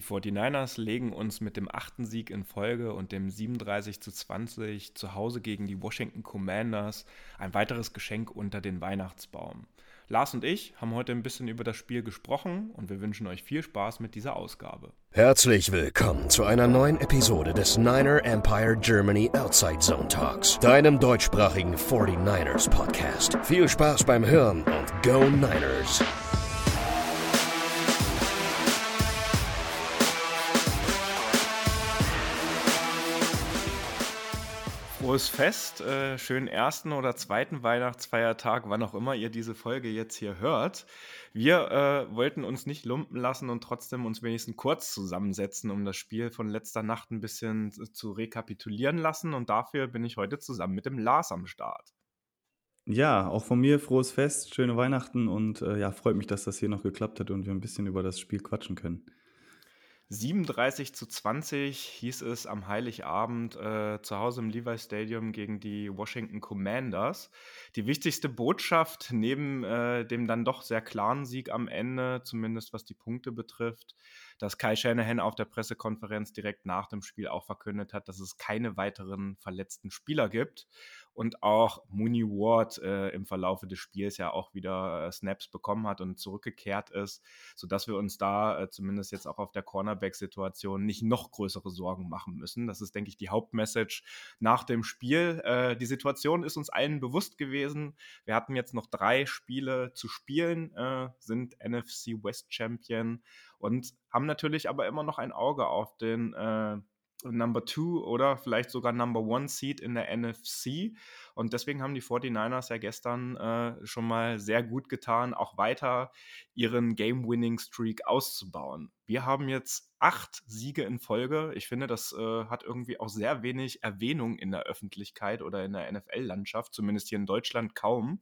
Die 49ers legen uns mit dem achten Sieg in Folge und dem 37 zu 20 zu Hause gegen die Washington Commanders ein weiteres Geschenk unter den Weihnachtsbaum. Lars und ich haben heute ein bisschen über das Spiel gesprochen und wir wünschen euch viel Spaß mit dieser Ausgabe. Herzlich willkommen zu einer neuen Episode des Niner Empire Germany Outside Zone Talks, deinem deutschsprachigen 49ers Podcast. Viel Spaß beim Hören und Go Niners! Frohes Fest, äh, schönen ersten oder zweiten Weihnachtsfeiertag, wann auch immer ihr diese Folge jetzt hier hört. Wir äh, wollten uns nicht lumpen lassen und trotzdem uns wenigstens kurz zusammensetzen, um das Spiel von letzter Nacht ein bisschen zu rekapitulieren lassen. Und dafür bin ich heute zusammen mit dem Lars am Start. Ja, auch von mir frohes Fest, schöne Weihnachten und äh, ja, freut mich, dass das hier noch geklappt hat und wir ein bisschen über das Spiel quatschen können. 37 zu 20 hieß es am Heiligabend äh, zu Hause im Levi Stadium gegen die Washington Commanders. Die wichtigste Botschaft neben äh, dem dann doch sehr klaren Sieg am Ende, zumindest was die Punkte betrifft, dass Kai Shanahan auf der Pressekonferenz direkt nach dem Spiel auch verkündet hat, dass es keine weiteren verletzten Spieler gibt und auch Mooney Ward äh, im Verlaufe des Spiels ja auch wieder äh, Snaps bekommen hat und zurückgekehrt ist, sodass wir uns da äh, zumindest jetzt auch auf der Cornerback-Situation nicht noch größere Sorgen machen müssen. Das ist, denke ich, die Hauptmessage nach dem Spiel. Äh, die Situation ist uns allen bewusst gewesen. Wir hatten jetzt noch drei Spiele zu spielen, äh, sind NFC West Champion und haben natürlich aber immer noch ein Auge auf den äh, Number Two oder vielleicht sogar Number One Seed in der NFC. Und deswegen haben die 49ers ja gestern äh, schon mal sehr gut getan, auch weiter ihren Game-Winning-Streak auszubauen. Wir haben jetzt acht Siege in Folge. Ich finde, das äh, hat irgendwie auch sehr wenig Erwähnung in der Öffentlichkeit oder in der NFL-Landschaft, zumindest hier in Deutschland kaum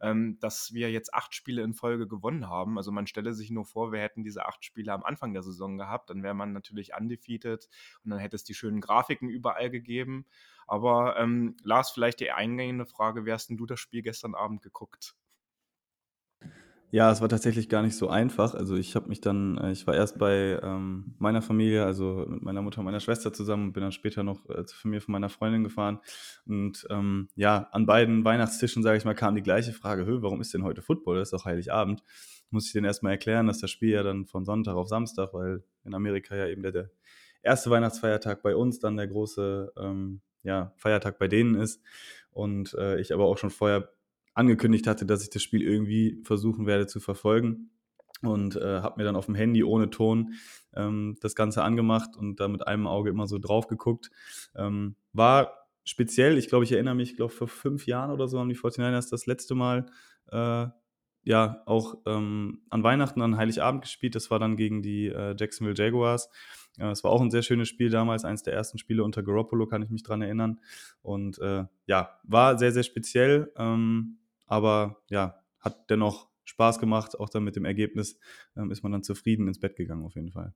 ähm, dass wir jetzt acht Spiele in Folge gewonnen haben. Also man stelle sich nur vor, wir hätten diese acht Spiele am Anfang der Saison gehabt, dann wäre man natürlich undefeated und dann hätte es die schönen Grafiken überall gegeben. Aber ähm, Lars, vielleicht die eingehende Frage, wie hast denn du das Spiel gestern Abend geguckt? Ja, es war tatsächlich gar nicht so einfach. Also ich habe mich dann, äh, ich war erst bei ähm, meiner Familie, also mit meiner Mutter und meiner Schwester zusammen und bin dann später noch äh, zur Familie von meiner Freundin gefahren. Und ähm, ja, an beiden Weihnachtstischen, sage ich mal, kam die gleiche Frage, Hö, warum ist denn heute Football? Das ist doch Heiligabend. Muss ich denen erstmal erklären, dass das Spiel ja dann von Sonntag auf Samstag, weil in Amerika ja eben der, der erste Weihnachtsfeiertag bei uns dann der große ähm, ja, Feiertag bei denen ist. Und äh, ich aber auch schon vorher angekündigt hatte, dass ich das Spiel irgendwie versuchen werde zu verfolgen. Und äh, habe mir dann auf dem Handy ohne Ton ähm, das Ganze angemacht und da mit einem Auge immer so drauf geguckt. Ähm, war speziell, ich glaube, ich erinnere mich, ich glaube, vor fünf Jahren oder so haben die 49ers das letzte Mal äh, ja auch ähm, an Weihnachten, an Heiligabend gespielt. Das war dann gegen die äh, Jacksonville Jaguars. Es äh, war auch ein sehr schönes Spiel damals, eines der ersten Spiele unter Garoppolo, kann ich mich dran erinnern. Und äh, ja, war sehr, sehr speziell. Ähm, aber ja, hat dennoch Spaß gemacht. Auch dann mit dem Ergebnis ähm, ist man dann zufrieden ins Bett gegangen, auf jeden Fall.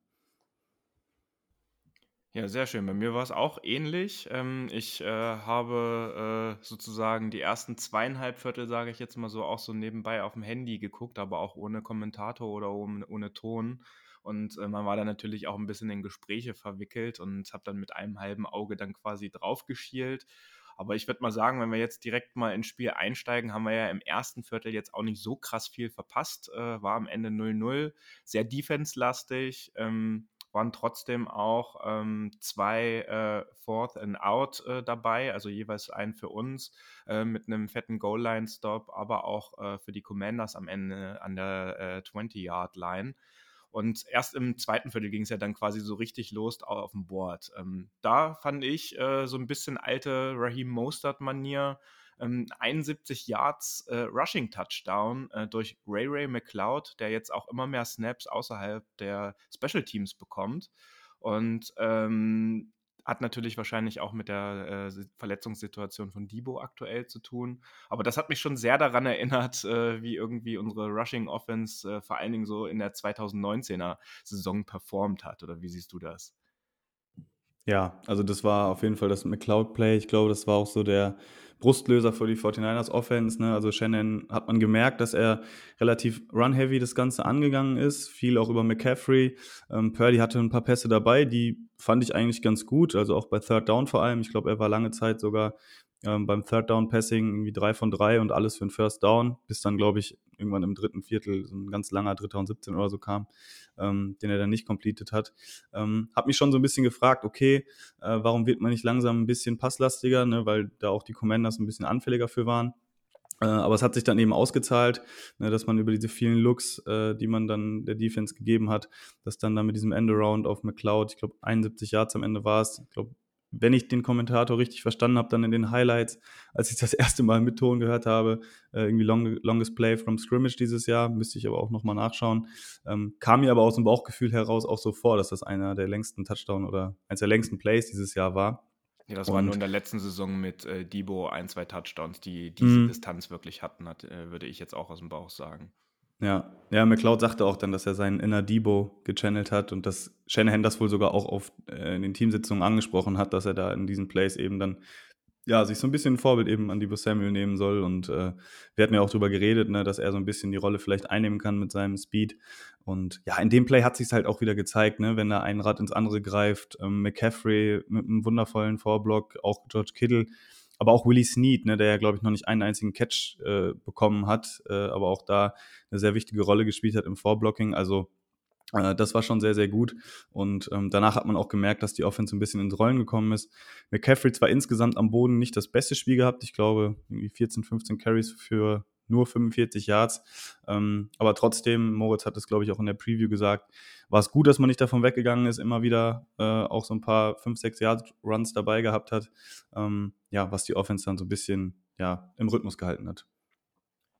Ja, sehr schön. Bei mir war es auch ähnlich. Ähm, ich äh, habe äh, sozusagen die ersten zweieinhalb Viertel, sage ich jetzt mal so, auch so nebenbei auf dem Handy geguckt, aber auch ohne Kommentator oder ohne, ohne Ton. Und äh, man war dann natürlich auch ein bisschen in Gespräche verwickelt und habe dann mit einem halben Auge dann quasi draufgeschielt. Aber ich würde mal sagen, wenn wir jetzt direkt mal ins Spiel einsteigen, haben wir ja im ersten Viertel jetzt auch nicht so krass viel verpasst. Äh, war am Ende 0-0, sehr defense-lastig. Ähm, waren trotzdem auch ähm, zwei äh, Fourth and Out äh, dabei, also jeweils ein für uns äh, mit einem fetten Goal-Line-Stop, aber auch äh, für die Commanders am Ende an der 20-Yard-Line. Und erst im zweiten Viertel ging es ja dann quasi so richtig los auf dem Board. Ähm, da fand ich äh, so ein bisschen alte Raheem Mostert-Manier. Ähm, 71 Yards äh, Rushing Touchdown äh, durch Ray Ray McLeod, der jetzt auch immer mehr Snaps außerhalb der Special Teams bekommt. Und ähm, hat natürlich wahrscheinlich auch mit der äh, Verletzungssituation von Debo aktuell zu tun. Aber das hat mich schon sehr daran erinnert, äh, wie irgendwie unsere Rushing Offense äh, vor allen Dingen so in der 2019er Saison performt hat. Oder wie siehst du das? Ja, also das war auf jeden Fall das McCloud-Play. Ich glaube, das war auch so der Brustlöser für die 49ers Offense. Ne? Also Shannon hat man gemerkt, dass er relativ run-heavy das Ganze angegangen ist. Viel auch über McCaffrey. Ähm, Purdy hatte ein paar Pässe dabei, die fand ich eigentlich ganz gut. Also auch bei Third Down vor allem. Ich glaube, er war lange Zeit sogar ähm, beim Third Down Passing irgendwie drei von drei und alles für einen First Down, bis dann, glaube ich, irgendwann im dritten Viertel so ein ganz langer Dritter und 17 oder so kam, ähm, den er dann nicht completed hat. Ähm, hab mich schon so ein bisschen gefragt, okay, äh, warum wird man nicht langsam ein bisschen passlastiger, ne, weil da auch die Commanders ein bisschen anfälliger für waren. Äh, aber es hat sich dann eben ausgezahlt, ne, dass man über diese vielen Looks, äh, die man dann der Defense gegeben hat, dass dann da mit diesem Endaround auf McLeod, ich glaube 71 Yards am Ende war es, ich glaube wenn ich den Kommentator richtig verstanden habe, dann in den Highlights, als ich das erste Mal mit Ton gehört habe, äh, irgendwie long, Longest Play from Scrimmage dieses Jahr, müsste ich aber auch nochmal nachschauen, ähm, kam mir aber aus dem Bauchgefühl heraus auch so vor, dass das einer der längsten Touchdown oder eines der längsten Plays dieses Jahr war. Ja, das und, war nur in der letzten Saison mit äh, Debo ein, zwei Touchdowns, die diese mhm. Distanz wirklich hatten, hat, äh, würde ich jetzt auch aus dem Bauch sagen. Ja, ja, McLeod sagte auch dann, dass er seinen Inner Debo gechannelt hat und dass Shanahan das wohl sogar auch auf, äh, in den Teamsitzungen angesprochen hat, dass er da in diesen Plays eben dann ja, sich so ein bisschen ein Vorbild eben an Debo Samuel nehmen soll. Und äh, wir hatten ja auch darüber geredet, ne, dass er so ein bisschen die Rolle vielleicht einnehmen kann mit seinem Speed. Und ja, in dem Play hat sich halt auch wieder gezeigt, ne, wenn er ein Rad ins andere greift. Ähm, McCaffrey mit einem wundervollen Vorblock, auch George Kittle aber auch Willie Snead, ne, der ja, glaube ich, noch nicht einen einzigen Catch äh, bekommen hat, äh, aber auch da eine sehr wichtige Rolle gespielt hat im Vorblocking. Also äh, das war schon sehr, sehr gut. Und ähm, danach hat man auch gemerkt, dass die Offense ein bisschen ins Rollen gekommen ist. McCaffrey zwar insgesamt am Boden nicht das beste Spiel gehabt, ich glaube, irgendwie 14, 15 Carries für nur 45 Yards. Ähm, aber trotzdem, Moritz hat es, glaube ich, auch in der Preview gesagt, war es gut, dass man nicht davon weggegangen ist, immer wieder äh, auch so ein paar 5, 6 Yard Runs dabei gehabt hat. Ähm, ja, was die Offense dann so ein bisschen ja, im Rhythmus gehalten hat.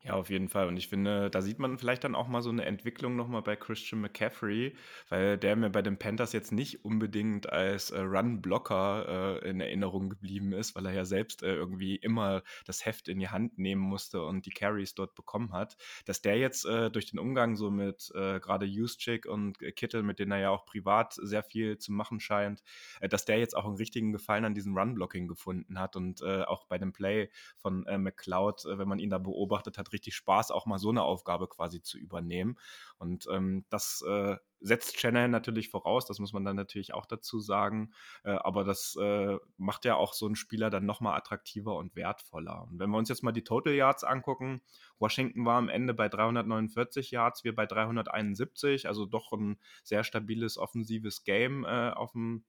Ja, auf jeden Fall. Und ich finde, da sieht man vielleicht dann auch mal so eine Entwicklung nochmal bei Christian McCaffrey, weil der mir bei den Panthers jetzt nicht unbedingt als äh, Run-Blocker äh, in Erinnerung geblieben ist, weil er ja selbst äh, irgendwie immer das Heft in die Hand nehmen musste und die Carries dort bekommen hat. Dass der jetzt äh, durch den Umgang so mit äh, gerade Juszczyk und Kittel, mit denen er ja auch privat sehr viel zu machen scheint, äh, dass der jetzt auch einen richtigen Gefallen an diesem Run-Blocking gefunden hat und auch bei dem Play von McLeod, wenn man ihn da beobachtet hat, richtig Spaß, auch mal so eine Aufgabe quasi zu übernehmen. Und ähm, das äh, setzt Shanahan natürlich voraus, das muss man dann natürlich auch dazu sagen. Äh, aber das äh, macht ja auch so einen Spieler dann nochmal attraktiver und wertvoller. Und wenn wir uns jetzt mal die Total Yards angucken, Washington war am Ende bei 349 Yards, wir bei 371, also doch ein sehr stabiles offensives Game äh, auf dem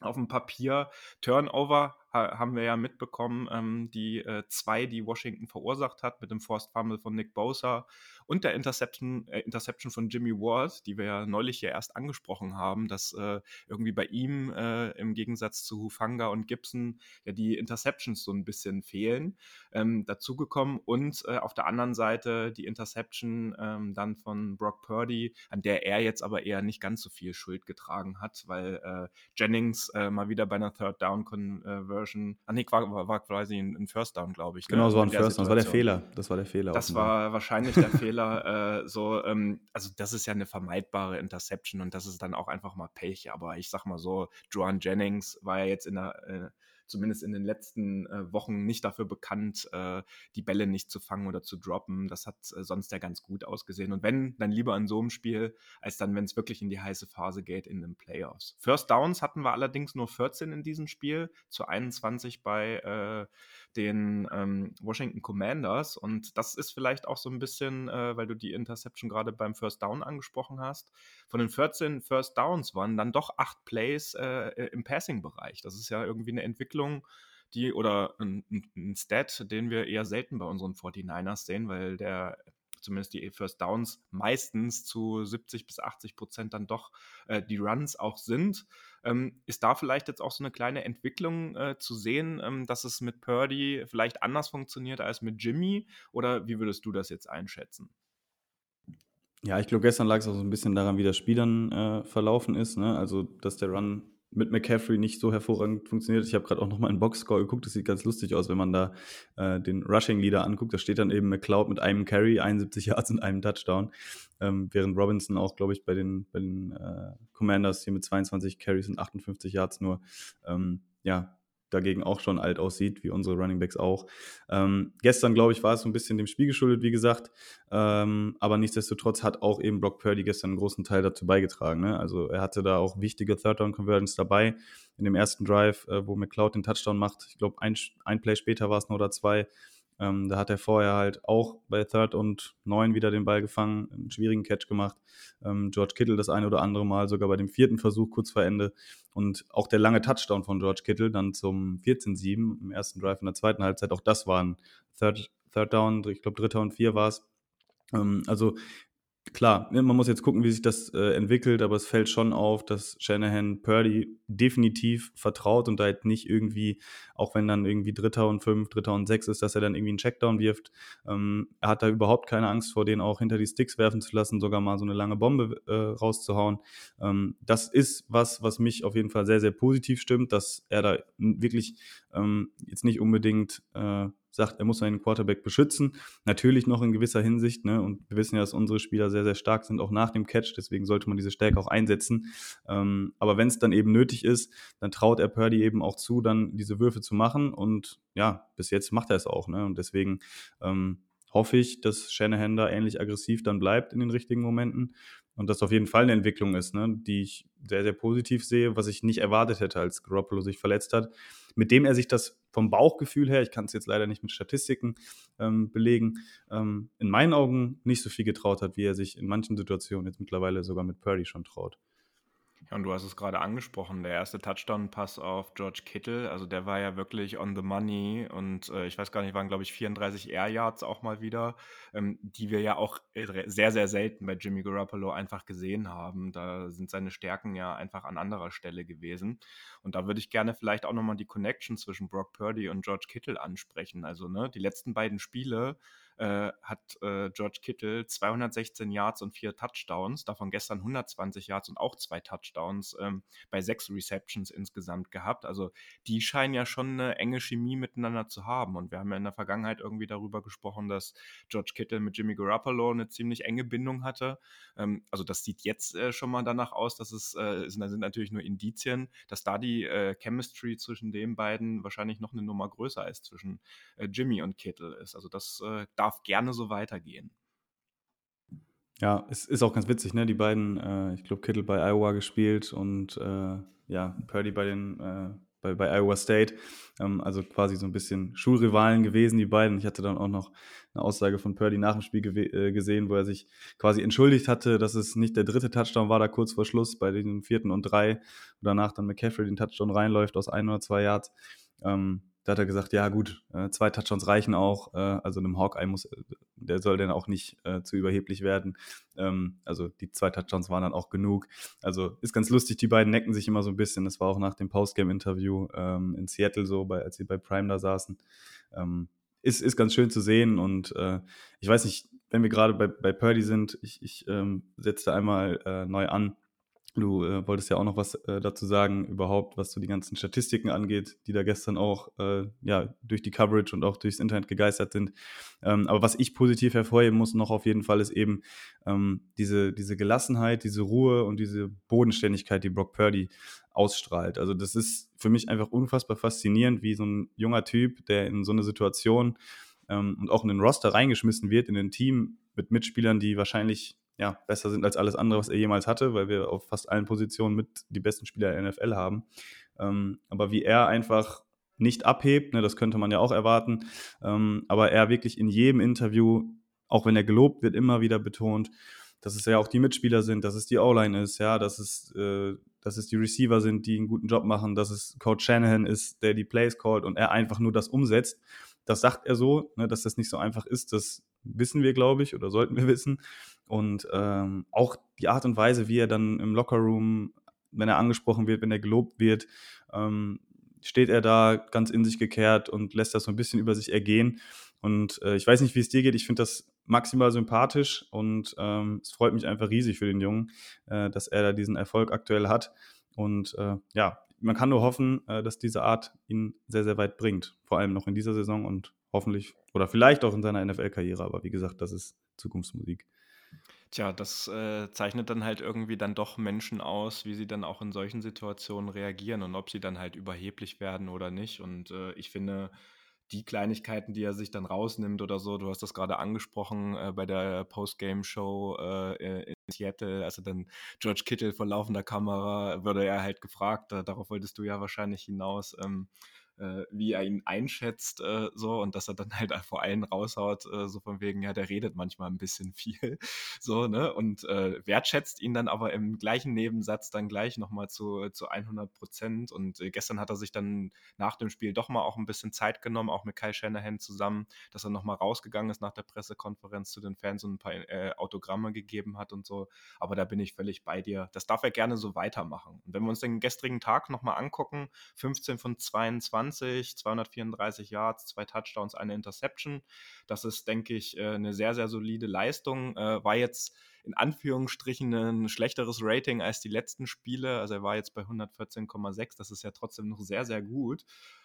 auf dem Papier. Turnover ha haben wir ja mitbekommen, ähm, die äh, zwei, die Washington verursacht hat, mit dem Forced Fumble von Nick Bosa und der Interception, äh, Interception von Jimmy Ward, die wir ja neulich hier erst angesprochen haben, dass äh, irgendwie bei ihm äh, im Gegensatz zu Hufanga und Gibson ja die Interceptions so ein bisschen fehlen, ähm, dazugekommen und äh, auf der anderen Seite die Interception ähm, dann von Brock Purdy, an der er jetzt aber eher nicht ganz so viel Schuld getragen hat, weil äh, Jennings mal wieder bei einer Third Down Conversion Conversion. Ah, nee, war, war quasi ein, ein First Down, glaube ich. Ne? Genau, ne? so ein First Down. Das war der Fehler. Das war der Fehler. Das war wahrscheinlich der Fehler. Äh, so, ähm, also, das ist ja eine vermeidbare Interception und das ist dann auch einfach mal Pech. Aber ich sag mal so, Joan Jennings war ja jetzt in der. Äh, zumindest in den letzten äh, Wochen nicht dafür bekannt, äh, die Bälle nicht zu fangen oder zu droppen. Das hat äh, sonst ja ganz gut ausgesehen. Und wenn, dann lieber in so einem Spiel, als dann, wenn es wirklich in die heiße Phase geht in den Playoffs. First Downs hatten wir allerdings nur 14 in diesem Spiel, zu 21 bei äh, den ähm, Washington Commanders. Und das ist vielleicht auch so ein bisschen, äh, weil du die Interception gerade beim First Down angesprochen hast. Von den 14 First Downs waren dann doch acht Plays äh, im Passing-Bereich. Das ist ja irgendwie eine Entwicklung, die oder ein, ein Stat, den wir eher selten bei unseren 49ers sehen, weil der zumindest die First Downs meistens zu 70 bis 80 Prozent dann doch äh, die Runs auch sind. Ähm, ist da vielleicht jetzt auch so eine kleine Entwicklung äh, zu sehen, ähm, dass es mit Purdy vielleicht anders funktioniert als mit Jimmy? Oder wie würdest du das jetzt einschätzen? Ja, ich glaube, gestern lag es auch so ein bisschen daran, wie das Spiel dann äh, verlaufen ist. Ne? Also, dass der Run mit McCaffrey nicht so hervorragend funktioniert. Ich habe gerade auch nochmal in Boxscore geguckt, das sieht ganz lustig aus, wenn man da äh, den Rushing-Leader anguckt. Da steht dann eben McCloud mit einem Carry, 71 Yards und einem Touchdown, ähm, während Robinson auch, glaube ich, bei den, bei den äh, Commanders hier mit 22 Carries und 58 Yards nur ähm, ja, dagegen auch schon alt aussieht, wie unsere Running Backs auch. Ähm, gestern, glaube ich, war es so ein bisschen dem Spiel geschuldet, wie gesagt. Ähm, aber nichtsdestotrotz hat auch eben Brock Purdy gestern einen großen Teil dazu beigetragen. Ne? Also er hatte da auch wichtige Third-Down-Conversions dabei. In dem ersten Drive, äh, wo McCloud den Touchdown macht, ich glaube, ein, ein Play später war es noch oder zwei, ähm, da hat er vorher halt auch bei Third und Neun wieder den Ball gefangen, einen schwierigen Catch gemacht. Ähm, George Kittle das eine oder andere Mal, sogar bei dem vierten Versuch kurz vor Ende. Und auch der lange Touchdown von George Kittle dann zum 14-7 im ersten Drive in der zweiten Halbzeit, auch das war ein Third, Third Down, ich glaube dritter und vier war es. Ähm, also klar, ne, man muss jetzt gucken, wie sich das äh, entwickelt, aber es fällt schon auf, dass Shanahan Purdy definitiv vertraut und da halt nicht irgendwie, auch wenn dann irgendwie Dritter und Fünf, Dritter und Sechs ist, dass er dann irgendwie einen Checkdown wirft. Ähm, er hat da überhaupt keine Angst vor, den auch hinter die Sticks werfen zu lassen, sogar mal so eine lange Bombe äh, rauszuhauen. Ähm, das ist was, was mich auf jeden Fall sehr, sehr positiv stimmt, dass er da wirklich ähm, jetzt nicht unbedingt äh, sagt, er muss seinen Quarterback beschützen. Natürlich noch in gewisser Hinsicht. Ne? Und wir wissen ja, dass unsere Spieler sehr, sehr stark sind, auch nach dem Catch. Deswegen sollte man diese Stärke auch einsetzen. Ähm, aber wenn es dann eben nötig ist, dann traut er Purdy eben auch zu, dann diese Würfe zu machen. Und ja, bis jetzt macht er es auch. Ne? Und deswegen ähm, hoffe ich, dass Shanahan da ähnlich aggressiv dann bleibt in den richtigen Momenten. Und das auf jeden Fall eine Entwicklung ist, ne, die ich sehr, sehr positiv sehe, was ich nicht erwartet hätte, als Garoppolo sich verletzt hat mit dem er sich das vom Bauchgefühl her, ich kann es jetzt leider nicht mit Statistiken ähm, belegen, ähm, in meinen Augen nicht so viel getraut hat, wie er sich in manchen Situationen jetzt mittlerweile sogar mit Purdy schon traut. Ja, und du hast es gerade angesprochen, der erste Touchdown-Pass auf George Kittle, also der war ja wirklich on the money und äh, ich weiß gar nicht, waren glaube ich 34 Air Yards auch mal wieder, ähm, die wir ja auch sehr, sehr selten bei Jimmy Garoppolo einfach gesehen haben. Da sind seine Stärken ja einfach an anderer Stelle gewesen. Und da würde ich gerne vielleicht auch nochmal die Connection zwischen Brock Purdy und George Kittle ansprechen. Also, ne, die letzten beiden Spiele äh, hat äh, George Kittle 216 Yards und vier Touchdowns, davon gestern 120 Yards und auch zwei Touchdowns ähm, bei sechs Receptions insgesamt gehabt. Also die scheinen ja schon eine enge Chemie miteinander zu haben. Und wir haben ja in der Vergangenheit irgendwie darüber gesprochen, dass George Kittle mit Jimmy Garoppolo eine ziemlich enge Bindung hatte. Ähm, also das sieht jetzt äh, schon mal danach aus, dass es, äh, sind, sind natürlich nur Indizien, dass da die äh, Chemistry zwischen den beiden wahrscheinlich noch eine Nummer größer ist zwischen äh, Jimmy und Kittle ist. Also das äh, darf gerne so weitergehen. Ja, es ist auch ganz witzig, ne? Die beiden, äh, ich glaube, Kittle bei Iowa gespielt und äh, ja, Purdy bei den äh, bei, bei Iowa State. Ähm, also quasi so ein bisschen Schulrivalen gewesen, die beiden. Ich hatte dann auch noch eine Aussage von Purdy nach dem Spiel äh, gesehen, wo er sich quasi entschuldigt hatte, dass es nicht der dritte Touchdown war, da kurz vor Schluss bei den vierten und drei, wo danach dann McCaffrey den Touchdown reinläuft aus ein oder zwei Yards. Ähm, da hat er gesagt, ja gut, äh, zwei Touchdowns reichen auch. Äh, also einem Hawkeye muss, äh, der soll dann auch nicht äh, zu überheblich werden. Ähm, also die zwei Touchdowns waren dann auch genug. Also ist ganz lustig, die beiden necken sich immer so ein bisschen. Das war auch nach dem Postgame-Interview ähm, in Seattle so, bei, als sie bei Prime da saßen. Ähm, ist, ist ganz schön zu sehen und äh, ich weiß nicht, wenn wir gerade bei, bei Purdy sind, ich, ich ähm, setze einmal äh, neu an Du äh, wolltest ja auch noch was äh, dazu sagen, überhaupt, was so die ganzen Statistiken angeht, die da gestern auch äh, ja, durch die Coverage und auch durchs Internet gegeistert sind. Ähm, aber was ich positiv hervorheben muss noch auf jeden Fall ist eben ähm, diese, diese Gelassenheit, diese Ruhe und diese Bodenständigkeit, die Brock Purdy ausstrahlt. Also das ist für mich einfach unfassbar faszinierend, wie so ein junger Typ, der in so eine Situation ähm, und auch in den Roster reingeschmissen wird, in ein Team mit Mitspielern, die wahrscheinlich ja, besser sind als alles andere, was er jemals hatte, weil wir auf fast allen Positionen mit die besten Spieler der NFL haben. Ähm, aber wie er einfach nicht abhebt, ne, das könnte man ja auch erwarten, ähm, aber er wirklich in jedem Interview, auch wenn er gelobt wird, immer wieder betont, dass es ja auch die Mitspieler sind, dass es die O-Line ist, ja, dass es, äh, dass es die Receiver sind, die einen guten Job machen, dass es Coach Shanahan ist, der die Plays callt und er einfach nur das umsetzt. Das sagt er so, ne, dass das nicht so einfach ist, das wissen wir, glaube ich, oder sollten wir wissen. Und ähm, auch die Art und Weise, wie er dann im Lockerroom, wenn er angesprochen wird, wenn er gelobt wird, ähm, steht er da ganz in sich gekehrt und lässt das so ein bisschen über sich ergehen. Und äh, ich weiß nicht, wie es dir geht. Ich finde das maximal sympathisch und ähm, es freut mich einfach riesig für den Jungen, äh, dass er da diesen Erfolg aktuell hat. Und äh, ja, man kann nur hoffen, äh, dass diese Art ihn sehr, sehr weit bringt. Vor allem noch in dieser Saison und hoffentlich oder vielleicht auch in seiner NFL-Karriere. Aber wie gesagt, das ist Zukunftsmusik. Tja, das äh, zeichnet dann halt irgendwie dann doch Menschen aus, wie sie dann auch in solchen Situationen reagieren und ob sie dann halt überheblich werden oder nicht. Und äh, ich finde, die Kleinigkeiten, die er sich dann rausnimmt oder so, du hast das gerade angesprochen äh, bei der Postgame-Show äh, in Seattle, also dann George Kittle vor laufender Kamera, würde er halt gefragt, darauf wolltest du ja wahrscheinlich hinaus, ähm, äh, wie er ihn einschätzt, äh, so und dass er dann halt vor allen raushaut, äh, so von wegen, ja, der redet manchmal ein bisschen viel, so, ne, und äh, wertschätzt ihn dann aber im gleichen Nebensatz dann gleich nochmal zu, zu 100 Prozent und äh, gestern hat er sich dann nach dem Spiel doch mal auch ein bisschen Zeit genommen, auch mit Kyle Shanahan zusammen, dass er nochmal rausgegangen ist nach der Pressekonferenz zu den Fans und ein paar äh, Autogramme gegeben hat und so, aber da bin ich völlig bei dir. Das darf er gerne so weitermachen. Und wenn wir uns den gestrigen Tag nochmal angucken, 15 von 22, 20, 234 Yards, zwei Touchdowns, eine Interception. Das ist, denke ich, äh, eine sehr, sehr solide Leistung. Äh, war jetzt in Anführungsstrichen ein schlechteres Rating als die letzten Spiele. Also er war jetzt bei 114,6. Das ist ja trotzdem noch sehr, sehr gut.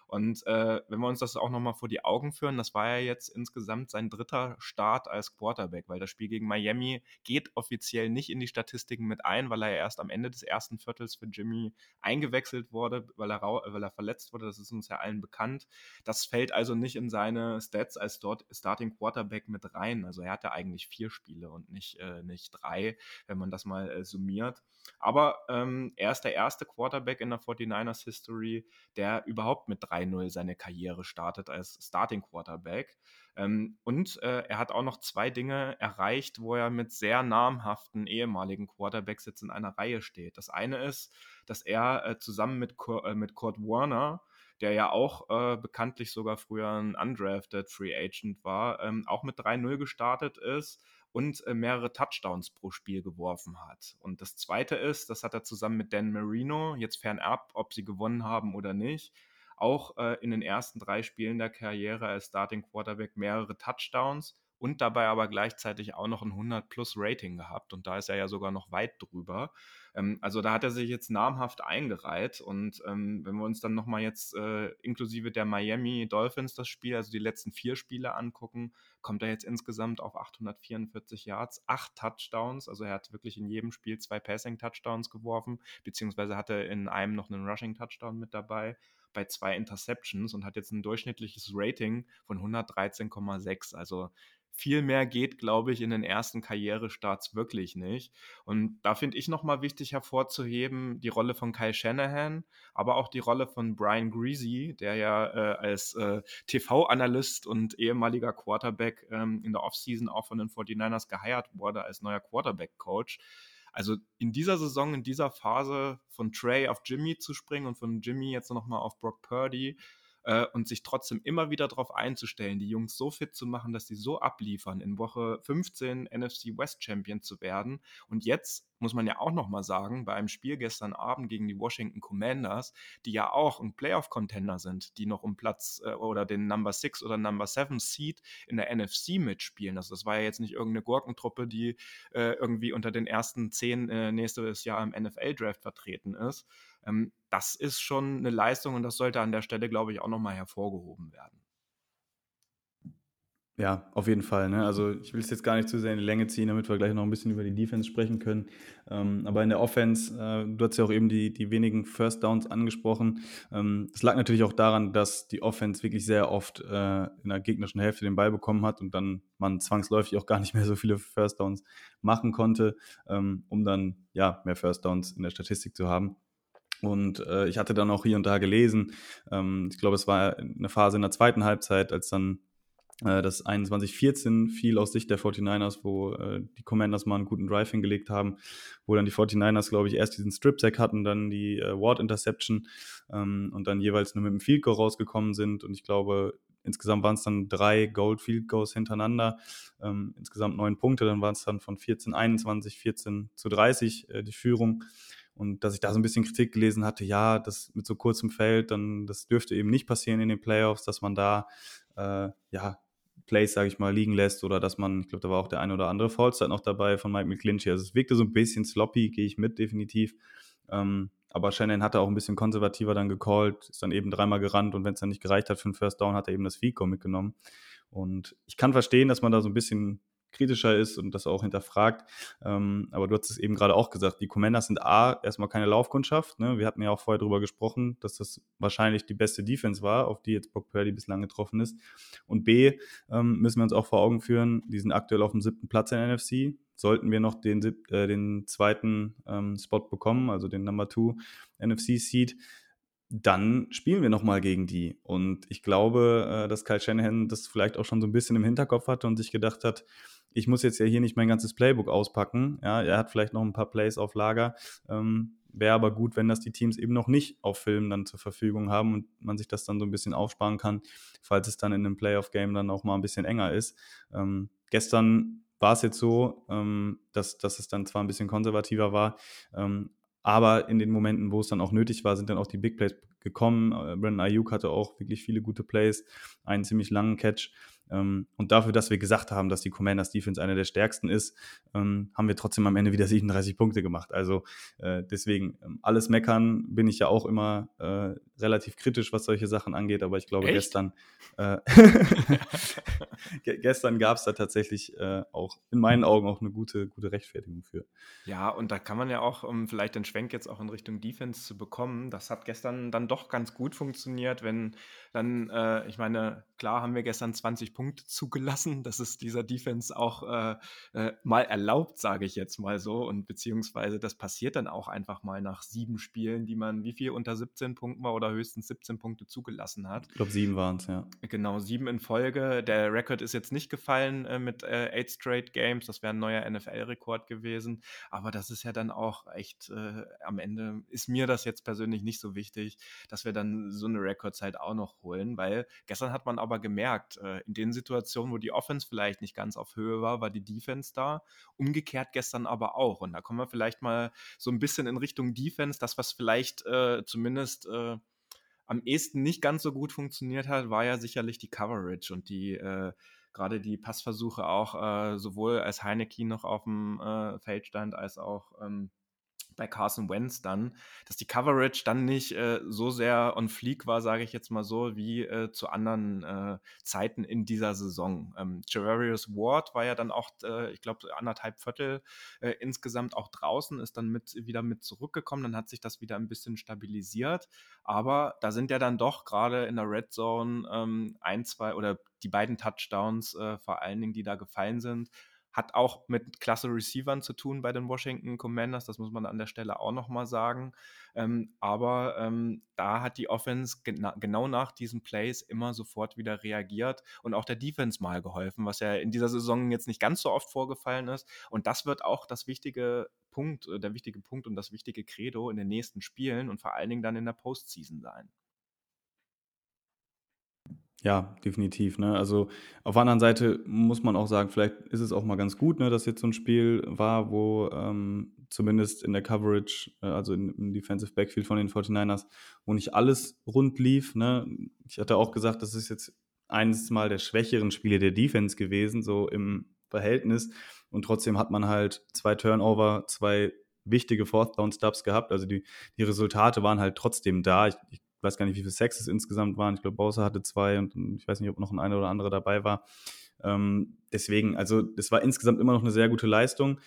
Und äh, wenn wir uns das auch nochmal vor die Augen führen, das war ja jetzt insgesamt sein dritter Start als Quarterback, weil das Spiel gegen Miami geht offiziell nicht in die Statistiken mit ein, weil er erst am Ende des ersten Viertels für Jimmy eingewechselt wurde, weil er, weil er verletzt wurde. Das ist uns ja allen bekannt. Das fällt also nicht in seine Stats als dort Starting Quarterback mit rein. Also er hatte eigentlich vier Spiele und nicht, äh, nicht drei, wenn man das mal äh, summiert. Aber ähm, er ist der erste Quarterback in der 49ers History, der überhaupt mit 3-0 seine Karriere startet als Starting Quarterback. Ähm, und äh, er hat auch noch zwei Dinge erreicht, wo er mit sehr namhaften ehemaligen Quarterbacks jetzt in einer Reihe steht. Das eine ist, dass er äh, zusammen mit, äh, mit Kurt Warner der ja auch äh, bekanntlich sogar früher ein undrafted Free Agent war, ähm, auch mit 3-0 gestartet ist und äh, mehrere Touchdowns pro Spiel geworfen hat. Und das Zweite ist, das hat er zusammen mit Dan Marino, jetzt fernab, ob sie gewonnen haben oder nicht, auch äh, in den ersten drei Spielen der Karriere als Starting Quarterback mehrere Touchdowns und dabei aber gleichzeitig auch noch ein 100-plus-Rating gehabt. Und da ist er ja sogar noch weit drüber. Ähm, also da hat er sich jetzt namhaft eingereiht. Und ähm, wenn wir uns dann nochmal jetzt äh, inklusive der Miami Dolphins das Spiel, also die letzten vier Spiele angucken, kommt er jetzt insgesamt auf 844 Yards, acht Touchdowns. Also er hat wirklich in jedem Spiel zwei Passing-Touchdowns geworfen, beziehungsweise hatte in einem noch einen Rushing-Touchdown mit dabei bei zwei Interceptions und hat jetzt ein durchschnittliches Rating von 113,6. Also viel mehr geht, glaube ich, in den ersten Karrierestarts wirklich nicht. Und da finde ich nochmal wichtig hervorzuheben, die Rolle von Kyle Shanahan, aber auch die Rolle von Brian Greasy, der ja äh, als äh, TV-Analyst und ehemaliger Quarterback ähm, in der Offseason auch von den 49ers geheiert wurde als neuer Quarterback-Coach. Also in dieser Saison, in dieser Phase von Trey auf Jimmy zu springen und von Jimmy jetzt nochmal auf Brock Purdy, äh, und sich trotzdem immer wieder darauf einzustellen, die Jungs so fit zu machen, dass sie so abliefern, in Woche 15 NFC West Champion zu werden. Und jetzt muss man ja auch nochmal sagen, bei einem Spiel gestern Abend gegen die Washington Commanders, die ja auch ein Playoff-Contender sind, die noch um Platz äh, oder den Number 6 oder Number 7 Seed in der NFC mitspielen. Also das war ja jetzt nicht irgendeine Gurkentruppe, die äh, irgendwie unter den ersten zehn äh, nächstes Jahr im NFL-Draft vertreten ist. Ähm, das ist schon eine Leistung und das sollte an der Stelle, glaube ich, auch nochmal hervorgehoben werden. Ja, auf jeden Fall. Ne? Also ich will es jetzt gar nicht zu sehr in die Länge ziehen, damit wir gleich noch ein bisschen über die Defense sprechen können. Ähm, aber in der Offense, äh, du hast ja auch eben die, die wenigen First Downs angesprochen. Ähm, das lag natürlich auch daran, dass die Offense wirklich sehr oft äh, in der gegnerischen Hälfte den Ball bekommen hat und dann man zwangsläufig auch gar nicht mehr so viele First Downs machen konnte, ähm, um dann ja mehr First Downs in der Statistik zu haben. Und äh, ich hatte dann auch hier und da gelesen, ähm, ich glaube, es war eine Phase in der zweiten Halbzeit, als dann das 21-14 fiel aus Sicht der 49ers, wo äh, die Commanders mal einen guten Drive hingelegt haben, wo dann die 49ers, glaube ich, erst diesen Strip-Sack hatten, dann die äh, Ward-Interception ähm, und dann jeweils nur mit dem Field Goal rausgekommen sind. Und ich glaube, insgesamt waren es dann drei Gold Field Goals hintereinander, ähm, insgesamt neun Punkte, dann waren es dann von 14, 21, 14 zu 30 äh, die Führung. Und dass ich da so ein bisschen Kritik gelesen hatte, ja, das mit so kurzem Feld, dann das dürfte eben nicht passieren in den Playoffs, dass man da äh, ja Plays, sage ich mal, liegen lässt oder dass man, ich glaube, da war auch der ein oder andere Fallstart noch dabei von Mike McClinchy. Also es wirkte so ein bisschen sloppy, gehe ich mit, definitiv. Ähm, aber Shannon hatte auch ein bisschen konservativer dann gecallt, ist dann eben dreimal gerannt und wenn es dann nicht gereicht hat für einen First Down, hat er eben das Fico mitgenommen. Und ich kann verstehen, dass man da so ein bisschen kritischer ist und das auch hinterfragt. Ähm, aber du hast es eben gerade auch gesagt, die Commanders sind A, erstmal keine Laufkundschaft. Ne? Wir hatten ja auch vorher darüber gesprochen, dass das wahrscheinlich die beste Defense war, auf die jetzt Brock Purdy bislang getroffen ist. Und B, ähm, müssen wir uns auch vor Augen führen, die sind aktuell auf dem siebten Platz in der NFC. Sollten wir noch den, äh, den zweiten ähm, Spot bekommen, also den Number Two NFC Seed, dann spielen wir nochmal gegen die. Und ich glaube, äh, dass Kyle Shanahan das vielleicht auch schon so ein bisschen im Hinterkopf hatte und sich gedacht hat, ich muss jetzt ja hier nicht mein ganzes Playbook auspacken. Ja, er hat vielleicht noch ein paar Plays auf Lager. Ähm, Wäre aber gut, wenn das die Teams eben noch nicht auf Film dann zur Verfügung haben und man sich das dann so ein bisschen aufsparen kann, falls es dann in einem Playoff-Game dann auch mal ein bisschen enger ist. Ähm, gestern war es jetzt so, ähm, dass, dass es dann zwar ein bisschen konservativer war, ähm, aber in den Momenten, wo es dann auch nötig war, sind dann auch die Big Plays gekommen. Äh, Brandon Ayuk hatte auch wirklich viele gute Plays, einen ziemlich langen Catch. Ähm, und dafür, dass wir gesagt haben, dass die Commanders Defense eine der stärksten ist, ähm, haben wir trotzdem am Ende wieder 37 Punkte gemacht. Also äh, deswegen, ähm, alles meckern bin ich ja auch immer äh, relativ kritisch, was solche Sachen angeht, aber ich glaube, Echt? gestern, äh, gestern gab es da tatsächlich äh, auch in meinen Augen auch eine gute, gute Rechtfertigung für. Ja, und da kann man ja auch, um vielleicht den Schwenk jetzt auch in Richtung Defense zu bekommen, das hat gestern dann doch ganz gut funktioniert, wenn dann, äh, ich meine, klar haben wir gestern 20 Punkte zugelassen, das ist dieser Defense auch äh, äh, mal erlaubt, sage ich jetzt mal so, und beziehungsweise das passiert dann auch einfach mal nach sieben Spielen, die man, wie viel unter 17 Punkten war oder höchstens 17 Punkte zugelassen hat. Ich glaube, sieben waren es, ja. Genau, sieben in Folge. Der Rekord ist jetzt nicht gefallen äh, mit äh, eight straight Games. Das wäre ein neuer NFL-Rekord gewesen. Aber das ist ja dann auch echt, äh, am Ende ist mir das jetzt persönlich nicht so wichtig, dass wir dann so eine Rekordzeit auch noch holen, weil gestern hat man aber gemerkt, äh, in den Situationen, wo die Offense vielleicht nicht ganz auf Höhe war, war die Defense da. Umgekehrt gestern aber auch. Und da kommen wir vielleicht mal so ein bisschen in Richtung Defense, das, was vielleicht äh, zumindest äh, am ehesten nicht ganz so gut funktioniert hat, war ja sicherlich die Coverage und die äh, gerade die Passversuche auch äh, sowohl als Heineke noch auf dem äh, Feld stand, als auch ähm, bei Carson Wentz dann, dass die Coverage dann nicht äh, so sehr on fleek war, sage ich jetzt mal so, wie äh, zu anderen äh, Zeiten in dieser Saison. Ähm, Javarius Ward war ja dann auch, äh, ich glaube, anderthalb Viertel äh, insgesamt auch draußen, ist dann mit, wieder mit zurückgekommen, dann hat sich das wieder ein bisschen stabilisiert, aber da sind ja dann doch gerade in der Red Zone ähm, ein, zwei oder die beiden Touchdowns äh, vor allen Dingen, die da gefallen sind, hat auch mit klasse Receivern zu tun bei den Washington Commanders, das muss man an der Stelle auch nochmal sagen. Ähm, aber ähm, da hat die Offense gena genau nach diesen Plays immer sofort wieder reagiert und auch der Defense mal geholfen, was ja in dieser Saison jetzt nicht ganz so oft vorgefallen ist. Und das wird auch das wichtige Punkt, äh, der wichtige Punkt und das wichtige Credo in den nächsten Spielen und vor allen Dingen dann in der Postseason sein. Ja, definitiv. Ne? Also auf der anderen Seite muss man auch sagen, vielleicht ist es auch mal ganz gut, ne, dass jetzt so ein Spiel war, wo ähm, zumindest in der Coverage, äh, also im Defensive Backfield von den 49ers, wo nicht alles rund lief. Ne? Ich hatte auch gesagt, das ist jetzt eines Mal der schwächeren Spiele der Defense gewesen, so im Verhältnis. Und trotzdem hat man halt zwei Turnover, zwei wichtige Fourth Down Stubs gehabt. Also die, die Resultate waren halt trotzdem da. Ich, ich weiß gar nicht, wie viele Sexes insgesamt waren. Ich glaube, Bowser hatte zwei und ich weiß nicht, ob noch ein einer oder andere dabei war. Ähm, deswegen, also das war insgesamt immer noch eine sehr gute Leistung.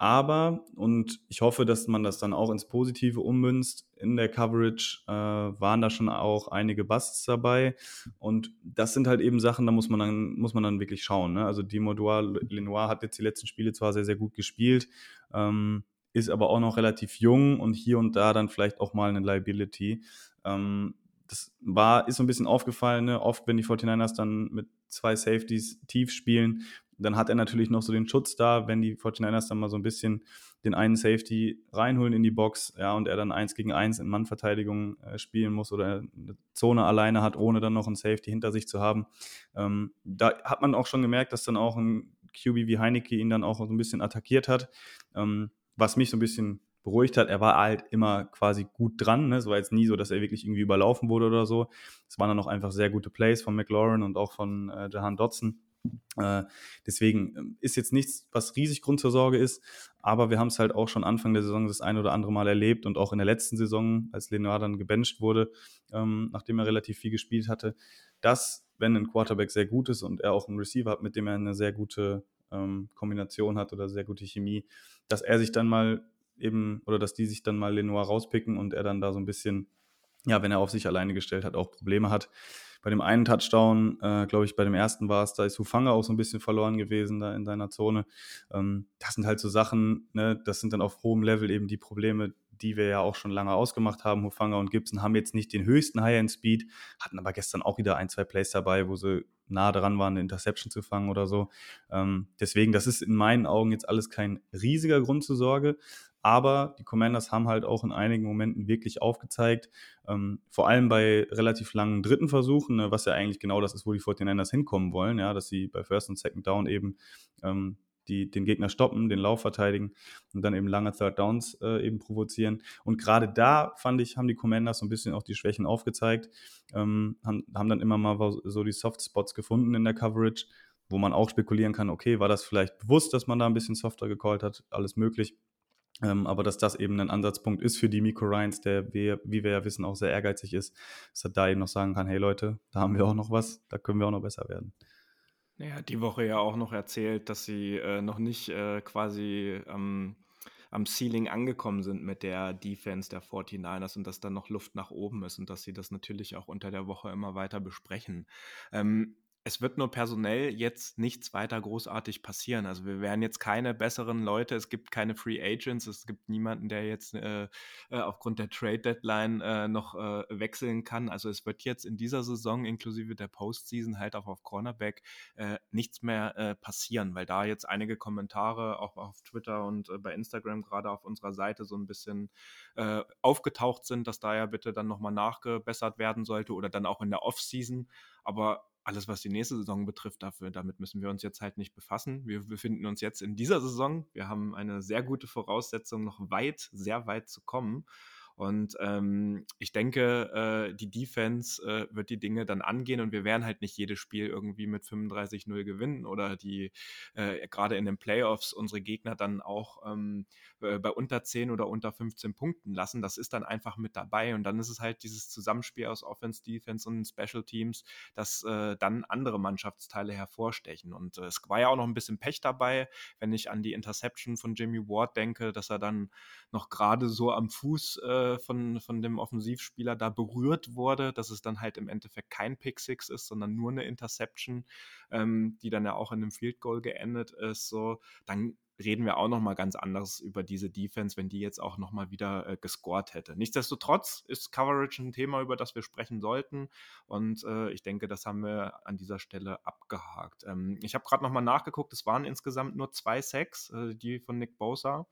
Aber, und ich hoffe, dass man das dann auch ins Positive ummünzt, in der Coverage äh, waren da schon auch einige Busts dabei. Und das sind halt eben Sachen, da muss man dann, muss man dann wirklich schauen. Ne? Also Dimodoir Lenoir hat jetzt die letzten Spiele zwar sehr, sehr gut gespielt, ähm, ist aber auch noch relativ jung und hier und da dann vielleicht auch mal eine Liability. Ähm, das war, ist so ein bisschen aufgefallen, ne? oft wenn die 49ers dann mit zwei Safeties tief spielen, dann hat er natürlich noch so den Schutz da, wenn die 49ers dann mal so ein bisschen den einen Safety reinholen in die Box, ja, und er dann eins gegen eins in Mannverteidigung äh, spielen muss oder eine Zone alleine hat, ohne dann noch einen Safety hinter sich zu haben. Ähm, da hat man auch schon gemerkt, dass dann auch ein QB wie Heineke ihn dann auch so ein bisschen attackiert hat, ähm, was mich so ein bisschen beruhigt hat. Er war halt immer quasi gut dran. Ne? Es war jetzt nie so, dass er wirklich irgendwie überlaufen wurde oder so. Es waren dann auch einfach sehr gute Plays von McLaurin und auch von äh, Jahan Dotson. Äh, deswegen ähm, ist jetzt nichts, was riesig Grund zur Sorge ist, aber wir haben es halt auch schon Anfang der Saison das ein oder andere Mal erlebt und auch in der letzten Saison, als Lenoir dann gebencht wurde, ähm, nachdem er relativ viel gespielt hatte, dass, wenn ein Quarterback sehr gut ist und er auch einen Receiver hat, mit dem er eine sehr gute ähm, Kombination hat oder sehr gute Chemie, dass er sich dann mal eben oder dass die sich dann mal Lenoir rauspicken und er dann da so ein bisschen, ja, wenn er auf sich alleine gestellt hat, auch Probleme hat. Bei dem einen Touchdown, äh, glaube ich, bei dem ersten war es, da ist Hufanga auch so ein bisschen verloren gewesen da in seiner Zone. Ähm, das sind halt so Sachen, ne, das sind dann auf hohem Level eben die Probleme, die wir ja auch schon lange ausgemacht haben. Hufanga und Gibson haben jetzt nicht den höchsten High-End-Speed, hatten aber gestern auch wieder ein, zwei Plays dabei, wo sie nah dran waren, eine Interception zu fangen oder so. Ähm, deswegen, das ist in meinen Augen jetzt alles kein riesiger Grund zur Sorge. Aber die Commanders haben halt auch in einigen Momenten wirklich aufgezeigt, ähm, vor allem bei relativ langen dritten Versuchen, ne, was ja eigentlich genau das ist, wo die 49ers hinkommen wollen, ja, dass sie bei First und Second Down eben ähm, die, den Gegner stoppen, den Lauf verteidigen und dann eben lange Third Downs äh, eben provozieren. Und gerade da, fand ich, haben die Commanders so ein bisschen auch die Schwächen aufgezeigt, ähm, haben, haben dann immer mal so die Soft Spots gefunden in der Coverage, wo man auch spekulieren kann, okay, war das vielleicht bewusst, dass man da ein bisschen softer gecallt hat, alles möglich. Ähm, aber dass das eben ein Ansatzpunkt ist für die Miko Ryans, der, wir, wie wir ja wissen, auch sehr ehrgeizig ist, dass er da eben noch sagen kann, hey Leute, da haben wir auch noch was, da können wir auch noch besser werden. Ja, die Woche ja auch noch erzählt, dass sie äh, noch nicht äh, quasi ähm, am Ceiling angekommen sind mit der Defense der 49ers und dass da noch Luft nach oben ist und dass sie das natürlich auch unter der Woche immer weiter besprechen. Ähm, es wird nur personell jetzt nichts weiter großartig passieren. Also wir werden jetzt keine besseren Leute, es gibt keine Free Agents, es gibt niemanden, der jetzt äh, äh, aufgrund der Trade Deadline äh, noch äh, wechseln kann. Also es wird jetzt in dieser Saison inklusive der Postseason halt auch auf Cornerback äh, nichts mehr äh, passieren, weil da jetzt einige Kommentare auch auf Twitter und bei Instagram gerade auf unserer Seite so ein bisschen aufgetaucht sind, dass da ja bitte dann nochmal nachgebessert werden sollte oder dann auch in der Offseason. Aber alles, was die nächste Saison betrifft, dafür, damit müssen wir uns jetzt halt nicht befassen. Wir befinden uns jetzt in dieser Saison. Wir haben eine sehr gute Voraussetzung, noch weit, sehr weit zu kommen. Und ähm, ich denke, äh, die Defense äh, wird die Dinge dann angehen und wir werden halt nicht jedes Spiel irgendwie mit 35-0 gewinnen oder die äh, gerade in den Playoffs unsere Gegner dann auch ähm, äh, bei unter 10 oder unter 15 Punkten lassen. Das ist dann einfach mit dabei und dann ist es halt dieses Zusammenspiel aus Offense, Defense und Special Teams, dass äh, dann andere Mannschaftsteile hervorstechen. Und äh, es war ja auch noch ein bisschen Pech dabei, wenn ich an die Interception von Jimmy Ward denke, dass er dann noch gerade so am Fuß äh, von, von dem Offensivspieler da berührt wurde, dass es dann halt im Endeffekt kein Pick Six ist, sondern nur eine Interception, ähm, die dann ja auch in einem Field Goal geendet ist, so, dann reden wir auch noch mal ganz anders über diese Defense, wenn die jetzt auch noch mal wieder äh, gescored hätte. Nichtsdestotrotz ist Coverage ein Thema, über das wir sprechen sollten und äh, ich denke, das haben wir an dieser Stelle abgehakt. Ähm, ich habe gerade noch mal nachgeguckt, es waren insgesamt nur zwei Sacks, äh, die von Nick Bosa.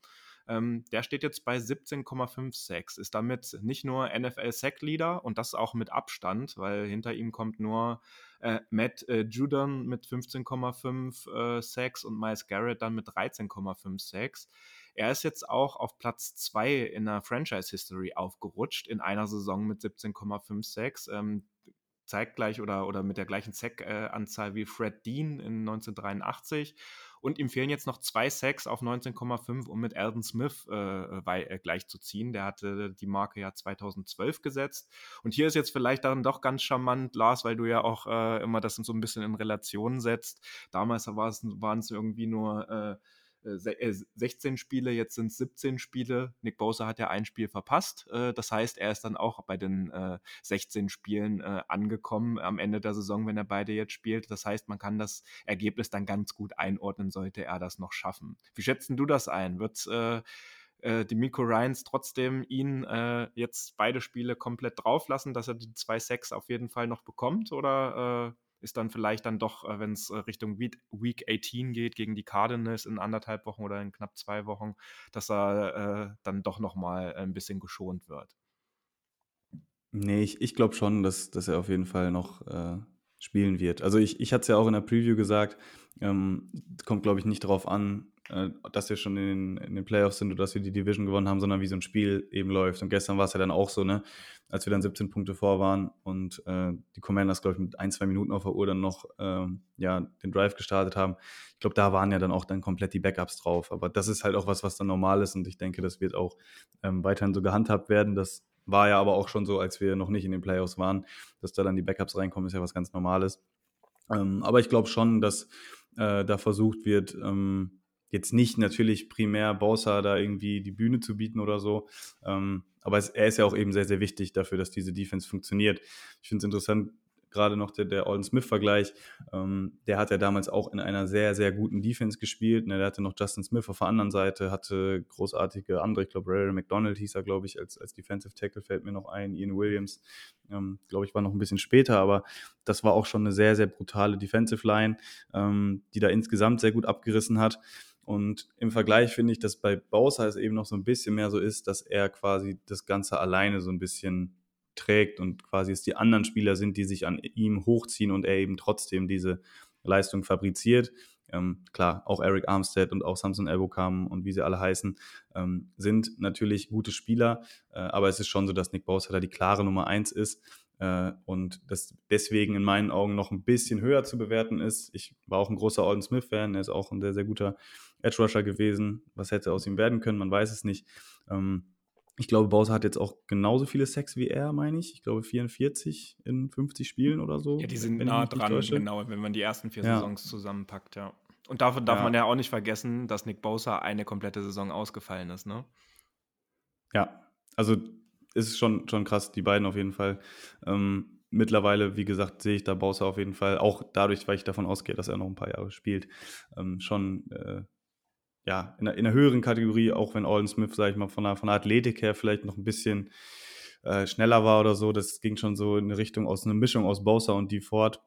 Ähm, der steht jetzt bei 17,5 Sacks, ist damit nicht nur NFL Sack Leader und das auch mit Abstand, weil hinter ihm kommt nur äh, Matt äh, Judon mit 15,5 äh, Sacks und Miles Garrett dann mit 13,5 Sacks. Er ist jetzt auch auf Platz 2 in der Franchise History aufgerutscht in einer Saison mit 17,5 Sacks. Ähm, zeitgleich oder, oder mit der gleichen Sack-Anzahl wie Fred Dean in 1983 und ihm fehlen jetzt noch zwei Sacks auf 19,5, um mit Alden Smith äh, bei, äh, gleichzuziehen. Der hatte die Marke ja 2012 gesetzt. Und hier ist jetzt vielleicht dann doch ganz charmant, Lars, weil du ja auch äh, immer das so ein bisschen in Relation setzt. Damals waren es irgendwie nur äh, 16 äh, Spiele, jetzt sind es 17 Spiele. Nick Bosa hat ja ein Spiel verpasst. Äh, das heißt, er ist dann auch bei den 16 äh, Spielen angekommen am Ende der Saison, wenn er beide jetzt spielt. Das heißt, man kann das Ergebnis dann ganz gut einordnen, sollte er das noch schaffen. Wie schätzen du das ein? Wird die Miko Ryans trotzdem ihn äh, jetzt beide Spiele komplett drauflassen, dass er die zwei Sacks auf jeden Fall noch bekommt? Oder äh, ist dann vielleicht dann doch, äh, wenn es äh, Richtung Week 18 geht, gegen die Cardinals in anderthalb Wochen oder in knapp zwei Wochen, dass er äh, dann doch nochmal ein bisschen geschont wird. Nee, ich, ich glaube schon, dass, dass er auf jeden Fall noch äh, spielen wird. Also ich, ich hatte es ja auch in der Preview gesagt, ähm, kommt, glaube ich, nicht darauf an, äh, dass wir schon in, in, den Playoffs sind oder dass wir die Division gewonnen haben, sondern wie so ein Spiel eben läuft. Und gestern war es ja dann auch so, ne? als wir dann 17 Punkte vor waren und äh, die Commanders, glaube ich, mit ein, zwei Minuten auf der Uhr dann noch ähm, ja, den Drive gestartet haben. Ich glaube, da waren ja dann auch dann komplett die Backups drauf. Aber das ist halt auch was, was dann normal ist und ich denke, das wird auch ähm, weiterhin so gehandhabt werden. Das war ja aber auch schon so, als wir noch nicht in den Playoffs waren, dass da dann die Backups reinkommen, ist ja was ganz Normales. Ähm, aber ich glaube schon, dass äh, da versucht wird, ähm, jetzt nicht natürlich primär Bosa da irgendwie die Bühne zu bieten oder so. Ähm, aber es, er ist ja auch eben sehr, sehr wichtig dafür, dass diese Defense funktioniert. Ich finde es interessant, gerade noch der, der Alden Smith-Vergleich, ähm, der hat ja damals auch in einer sehr, sehr guten Defense gespielt. Ne? Der hatte noch Justin Smith auf der anderen Seite, hatte großartige andere, ich glaube, Ray McDonald hieß er, glaube ich, als, als Defensive Tackle fällt mir noch ein, Ian Williams, ähm, glaube ich, war noch ein bisschen später, aber das war auch schon eine sehr, sehr brutale Defensive Line, ähm, die da insgesamt sehr gut abgerissen hat. Und im Vergleich finde ich, dass bei Bowser es eben noch so ein bisschen mehr so ist, dass er quasi das Ganze alleine so ein bisschen trägt und quasi es die anderen Spieler sind, die sich an ihm hochziehen und er eben trotzdem diese Leistung fabriziert. Ähm, klar, auch Eric Armstead und auch Samson Elbokam und wie sie alle heißen, ähm, sind natürlich gute Spieler, äh, aber es ist schon so, dass Nick Bosa da die klare Nummer eins ist und das deswegen in meinen Augen noch ein bisschen höher zu bewerten ist. Ich war auch ein großer Alden Smith-Fan, er ist auch ein sehr, sehr guter Edge Rusher gewesen. Was hätte aus ihm werden können, man weiß es nicht. Ähm, ich glaube, Bowser hat jetzt auch genauso viele Sex wie er, meine ich. Ich glaube 44 in 50 Spielen oder so. Ja, die sind nah dran, genau, wenn man die ersten vier ja. Saisons zusammenpackt, ja. Und davon darf ja. man ja auch nicht vergessen, dass Nick Bosa eine komplette Saison ausgefallen ist, ne? Ja, also ist schon, schon krass, die beiden auf jeden Fall. Ähm, mittlerweile, wie gesagt, sehe ich da Bowser auf jeden Fall, auch dadurch, weil ich davon ausgehe, dass er noch ein paar Jahre spielt, ähm, schon äh, ja, in einer, in einer höheren Kategorie, auch wenn Alden Smith, sage ich mal, von der, von der Athletik her vielleicht noch ein bisschen äh, schneller war oder so. Das ging schon so in eine Richtung aus einer Mischung aus Bowser und die Ford.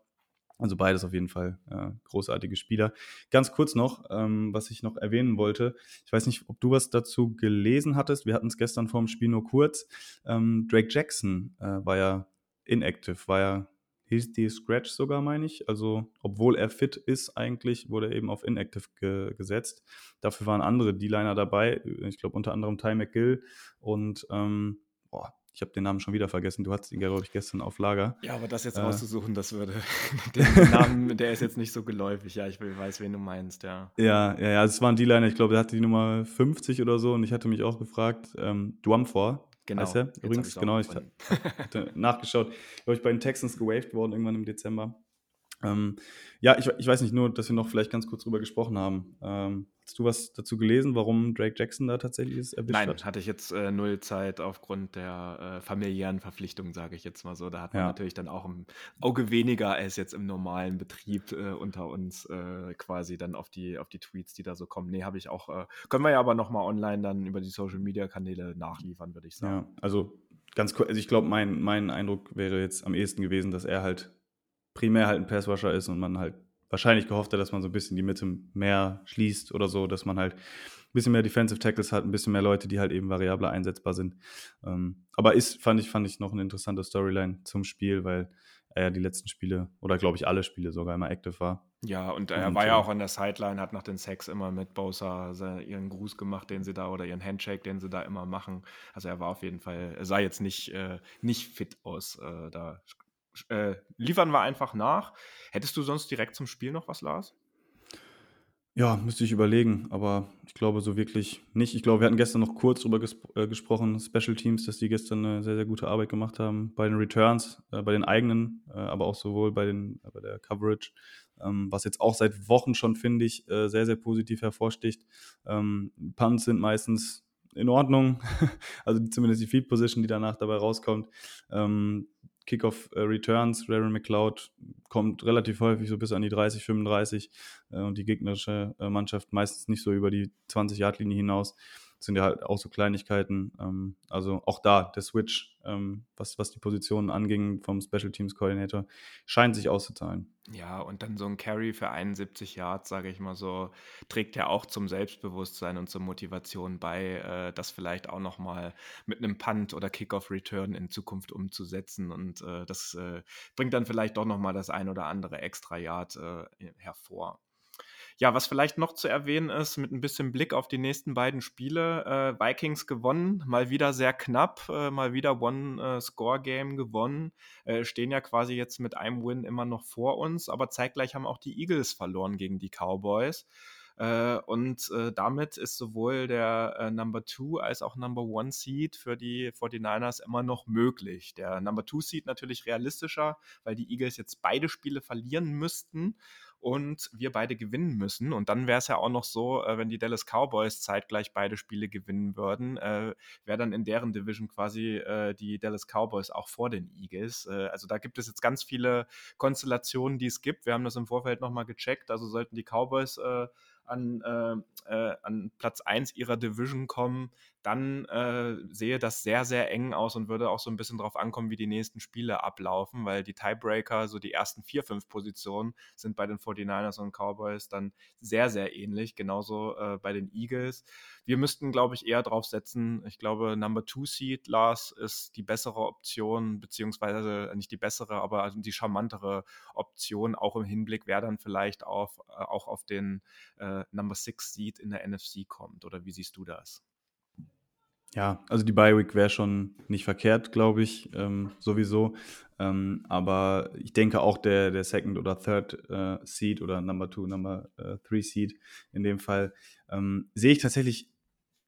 Also beides auf jeden Fall äh, großartige Spieler. Ganz kurz noch, ähm, was ich noch erwähnen wollte. Ich weiß nicht, ob du was dazu gelesen hattest. Wir hatten es gestern vor dem Spiel nur kurz. Ähm, Drake Jackson äh, war ja inactive, war ja hieß die Scratch sogar, meine ich. Also, obwohl er fit ist, eigentlich wurde er eben auf Inactive ge gesetzt. Dafür waren andere D-Liner dabei. Ich glaube, unter anderem Ty McGill und, ähm, boah, ich habe den Namen schon wieder vergessen. Du hattest ihn, glaube ich, gestern auf Lager. Ja, aber das jetzt äh, rauszusuchen, das würde. den Namen, der ist jetzt nicht so geläufig. Ja, ich weiß, wen du meinst, ja. Ja, ja, ja. Also es war ein D-Liner, ich glaube, der hatte die Nummer 50 oder so und ich hatte mich auch gefragt, ähm, Dwamfor, Genau. Heißt er? Übrigens, genau, ich habe nachgeschaut. Glaube ich, bei den Texans gewaved worden irgendwann im Dezember. Ähm, ja, ich, ich, weiß nicht, nur, dass wir noch vielleicht ganz kurz drüber gesprochen haben. Ähm, hast du was dazu gelesen, warum Drake Jackson da tatsächlich ist Nein, hat? hatte ich jetzt äh, null Zeit aufgrund der äh, familiären Verpflichtung, sage ich jetzt mal so. Da hat man ja. natürlich dann auch im Auge weniger als jetzt im normalen Betrieb äh, unter uns äh, quasi dann auf die, auf die Tweets, die da so kommen. Nee, habe ich auch, äh, können wir ja aber nochmal online dann über die Social-Media-Kanäle nachliefern, würde ich sagen. Ja, also ganz kurz, also ich glaube, mein, mein Eindruck wäre jetzt am ehesten gewesen, dass er halt primär halt ein Passwasher ist und man halt wahrscheinlich gehofft hat, dass man so ein bisschen die Mitte mehr schließt oder so, dass man halt ein bisschen mehr Defensive Tackles hat, ein bisschen mehr Leute, die halt eben variabler einsetzbar sind. Ähm, aber ist, fand ich, fand ich noch eine interessante Storyline zum Spiel, weil er ja die letzten Spiele oder glaube ich alle Spiele sogar immer active war. Ja, und er und, war ja auch an der Sideline, hat nach den Sex immer mit Bosa ihren Gruß gemacht, den sie da oder ihren Handshake, den sie da immer machen. Also er war auf jeden Fall, er sah jetzt nicht, äh, nicht fit aus. Äh, da äh, liefern wir einfach nach. Hättest du sonst direkt zum Spiel noch was, Lars? Ja, müsste ich überlegen, aber ich glaube so wirklich nicht. Ich glaube, wir hatten gestern noch kurz darüber ges äh, gesprochen, Special Teams, dass die gestern eine sehr, sehr gute Arbeit gemacht haben bei den Returns, äh, bei den eigenen, äh, aber auch sowohl bei, den, bei der Coverage, ähm, was jetzt auch seit Wochen schon, finde ich, äh, sehr, sehr positiv hervorsticht. Ähm, Punts sind meistens in Ordnung, also zumindest die Field Position, die danach dabei rauskommt. Ähm, Kickoff äh, Returns, Raren McLeod kommt relativ häufig so bis an die 30, 35 äh, und die gegnerische äh, Mannschaft meistens nicht so über die 20-Yard-Linie hinaus sind ja halt auch so Kleinigkeiten. Ähm, also auch da der Switch, ähm, was, was die Positionen anging vom Special Teams Coordinator, scheint sich auszuzahlen. Ja, und dann so ein Carry für 71 Yards, sage ich mal so, trägt ja auch zum Selbstbewusstsein und zur Motivation bei, äh, das vielleicht auch nochmal mit einem Punt oder Kickoff-Return in Zukunft umzusetzen. Und äh, das äh, bringt dann vielleicht doch nochmal das ein oder andere extra Yard äh, hervor. Ja, was vielleicht noch zu erwähnen ist, mit ein bisschen Blick auf die nächsten beiden Spiele, äh, Vikings gewonnen, mal wieder sehr knapp, äh, mal wieder One-Score-Game gewonnen, äh, stehen ja quasi jetzt mit einem Win immer noch vor uns, aber zeitgleich haben auch die Eagles verloren gegen die Cowboys. Äh, und äh, damit ist sowohl der äh, Number Two als auch Number One Seed für die 49ers immer noch möglich. Der Number Two Seed natürlich realistischer, weil die Eagles jetzt beide Spiele verlieren müssten und wir beide gewinnen müssen. Und dann wäre es ja auch noch so, äh, wenn die Dallas Cowboys zeitgleich beide Spiele gewinnen würden, äh, wäre dann in deren Division quasi äh, die Dallas Cowboys auch vor den Eagles. Äh, also da gibt es jetzt ganz viele Konstellationen, die es gibt. Wir haben das im Vorfeld nochmal gecheckt. Also sollten die Cowboys äh, an, äh, an Platz 1 ihrer Division kommen, dann äh, sehe das sehr, sehr eng aus und würde auch so ein bisschen darauf ankommen, wie die nächsten Spiele ablaufen, weil die Tiebreaker, so die ersten vier, fünf Positionen, sind bei den 49ers und Cowboys dann sehr, sehr ähnlich, genauso äh, bei den Eagles. Wir müssten, glaube ich, eher drauf setzen. Ich glaube, Number Two Seed, Lars, ist die bessere Option, beziehungsweise nicht die bessere, aber die charmantere Option, auch im Hinblick, wer dann vielleicht auf, äh, auch auf den äh, Number Six Seed in der NFC kommt. Oder wie siehst du das? Ja, also die Bi-Week wäre schon nicht verkehrt, glaube ich, ähm, sowieso. Ähm, aber ich denke auch der, der Second oder Third äh, Seed oder Number Two, Number äh, Three Seed in dem Fall ähm, sehe ich tatsächlich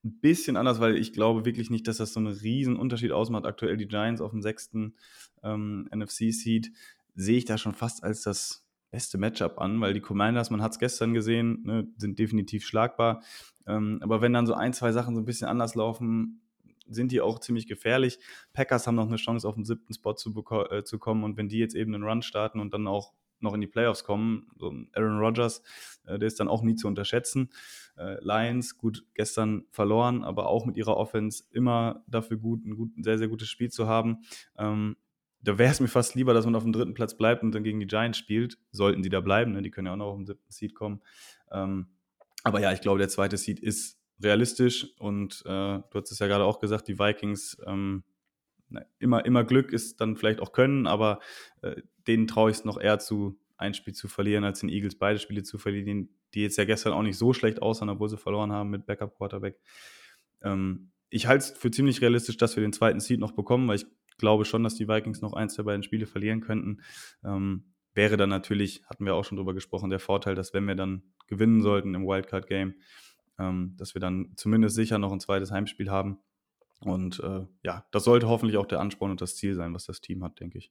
ein bisschen anders, weil ich glaube wirklich nicht, dass das so einen riesen Unterschied ausmacht. Aktuell die Giants auf dem sechsten ähm, NFC-Seed sehe ich da schon fast als das beste Matchup an, weil die Commanders, man hat es gestern gesehen, ne, sind definitiv schlagbar. Ähm, aber wenn dann so ein, zwei Sachen so ein bisschen anders laufen, sind die auch ziemlich gefährlich. Packers haben noch eine Chance, auf den siebten Spot zu, äh, zu kommen und wenn die jetzt eben einen Run starten und dann auch noch in die Playoffs kommen, so Aaron Rodgers, äh, der ist dann auch nie zu unterschätzen. Äh, Lions, gut, gestern verloren, aber auch mit ihrer Offense immer dafür gut, ein, gut, sehr, sehr gutes Spiel zu haben. Ähm, da wäre es mir fast lieber, dass man auf dem dritten Platz bleibt und dann gegen die Giants spielt. Sollten die da bleiben, ne? die können ja auch noch auf den siebten Seed kommen. Ähm, aber ja, ich glaube, der zweite Seed ist realistisch und äh, du hast es ja gerade auch gesagt, die Vikings, ähm, immer, immer Glück ist dann vielleicht auch Können, aber äh, denen traue ich es noch eher zu, ein Spiel zu verlieren, als den Eagles beide Spiele zu verlieren, die jetzt ja gestern auch nicht so schlecht aussahen, obwohl sie verloren haben mit Backup-Quarterback. Ähm, ich halte es für ziemlich realistisch, dass wir den zweiten Seed noch bekommen, weil ich glaube schon, dass die Vikings noch eins der beiden Spiele verlieren könnten. Ähm, wäre dann natürlich, hatten wir auch schon drüber gesprochen, der Vorteil, dass wenn wir dann gewinnen sollten im Wildcard-Game, ähm, dass wir dann zumindest sicher noch ein zweites Heimspiel haben. Und äh, ja, das sollte hoffentlich auch der Ansporn und das Ziel sein, was das Team hat, denke ich.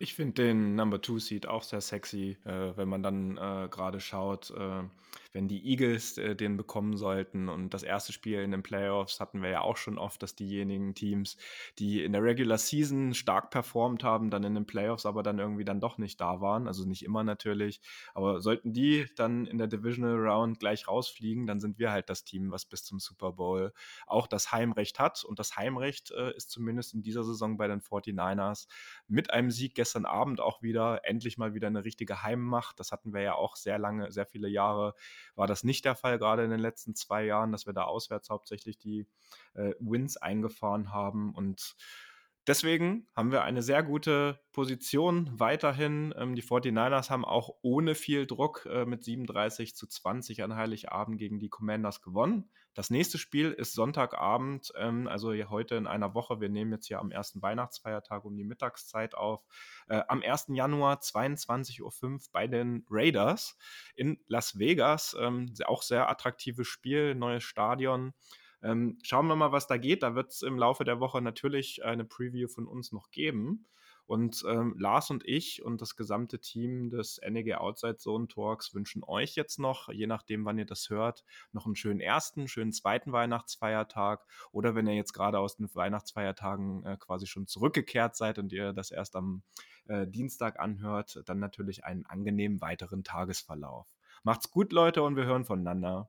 Ich finde den Number Two Seed auch sehr sexy, äh, wenn man dann äh, gerade schaut, äh, wenn die Eagles äh, den bekommen sollten. Und das erste Spiel in den Playoffs hatten wir ja auch schon oft, dass diejenigen Teams, die in der Regular Season stark performt haben, dann in den Playoffs aber dann irgendwie dann doch nicht da waren. Also nicht immer natürlich. Aber sollten die dann in der Divisional Round gleich rausfliegen, dann sind wir halt das Team, was bis zum Super Bowl auch das Heimrecht hat. Und das Heimrecht äh, ist zumindest in dieser Saison bei den 49ers mit einem Sieg gestern gestern Abend auch wieder endlich mal wieder eine richtige Heimmacht. Das hatten wir ja auch sehr lange, sehr viele Jahre war das nicht der Fall, gerade in den letzten zwei Jahren, dass wir da auswärts hauptsächlich die äh, Wins eingefahren haben. Und Deswegen haben wir eine sehr gute Position weiterhin. Ähm, die 49ers haben auch ohne viel Druck äh, mit 37 zu 20 an Heiligabend gegen die Commanders gewonnen. Das nächste Spiel ist Sonntagabend, ähm, also heute in einer Woche. Wir nehmen jetzt hier am ersten Weihnachtsfeiertag um die Mittagszeit auf. Äh, am 1. Januar 22.05 Uhr bei den Raiders in Las Vegas. Ähm, auch sehr attraktives Spiel, neues Stadion. Ähm, schauen wir mal, was da geht. Da wird es im Laufe der Woche natürlich eine Preview von uns noch geben. Und ähm, Lars und ich und das gesamte Team des NEG Outside Zone Talks wünschen euch jetzt noch, je nachdem, wann ihr das hört, noch einen schönen ersten, schönen zweiten Weihnachtsfeiertag. Oder wenn ihr jetzt gerade aus den Weihnachtsfeiertagen äh, quasi schon zurückgekehrt seid und ihr das erst am äh, Dienstag anhört, dann natürlich einen angenehmen weiteren Tagesverlauf. Macht's gut, Leute, und wir hören voneinander.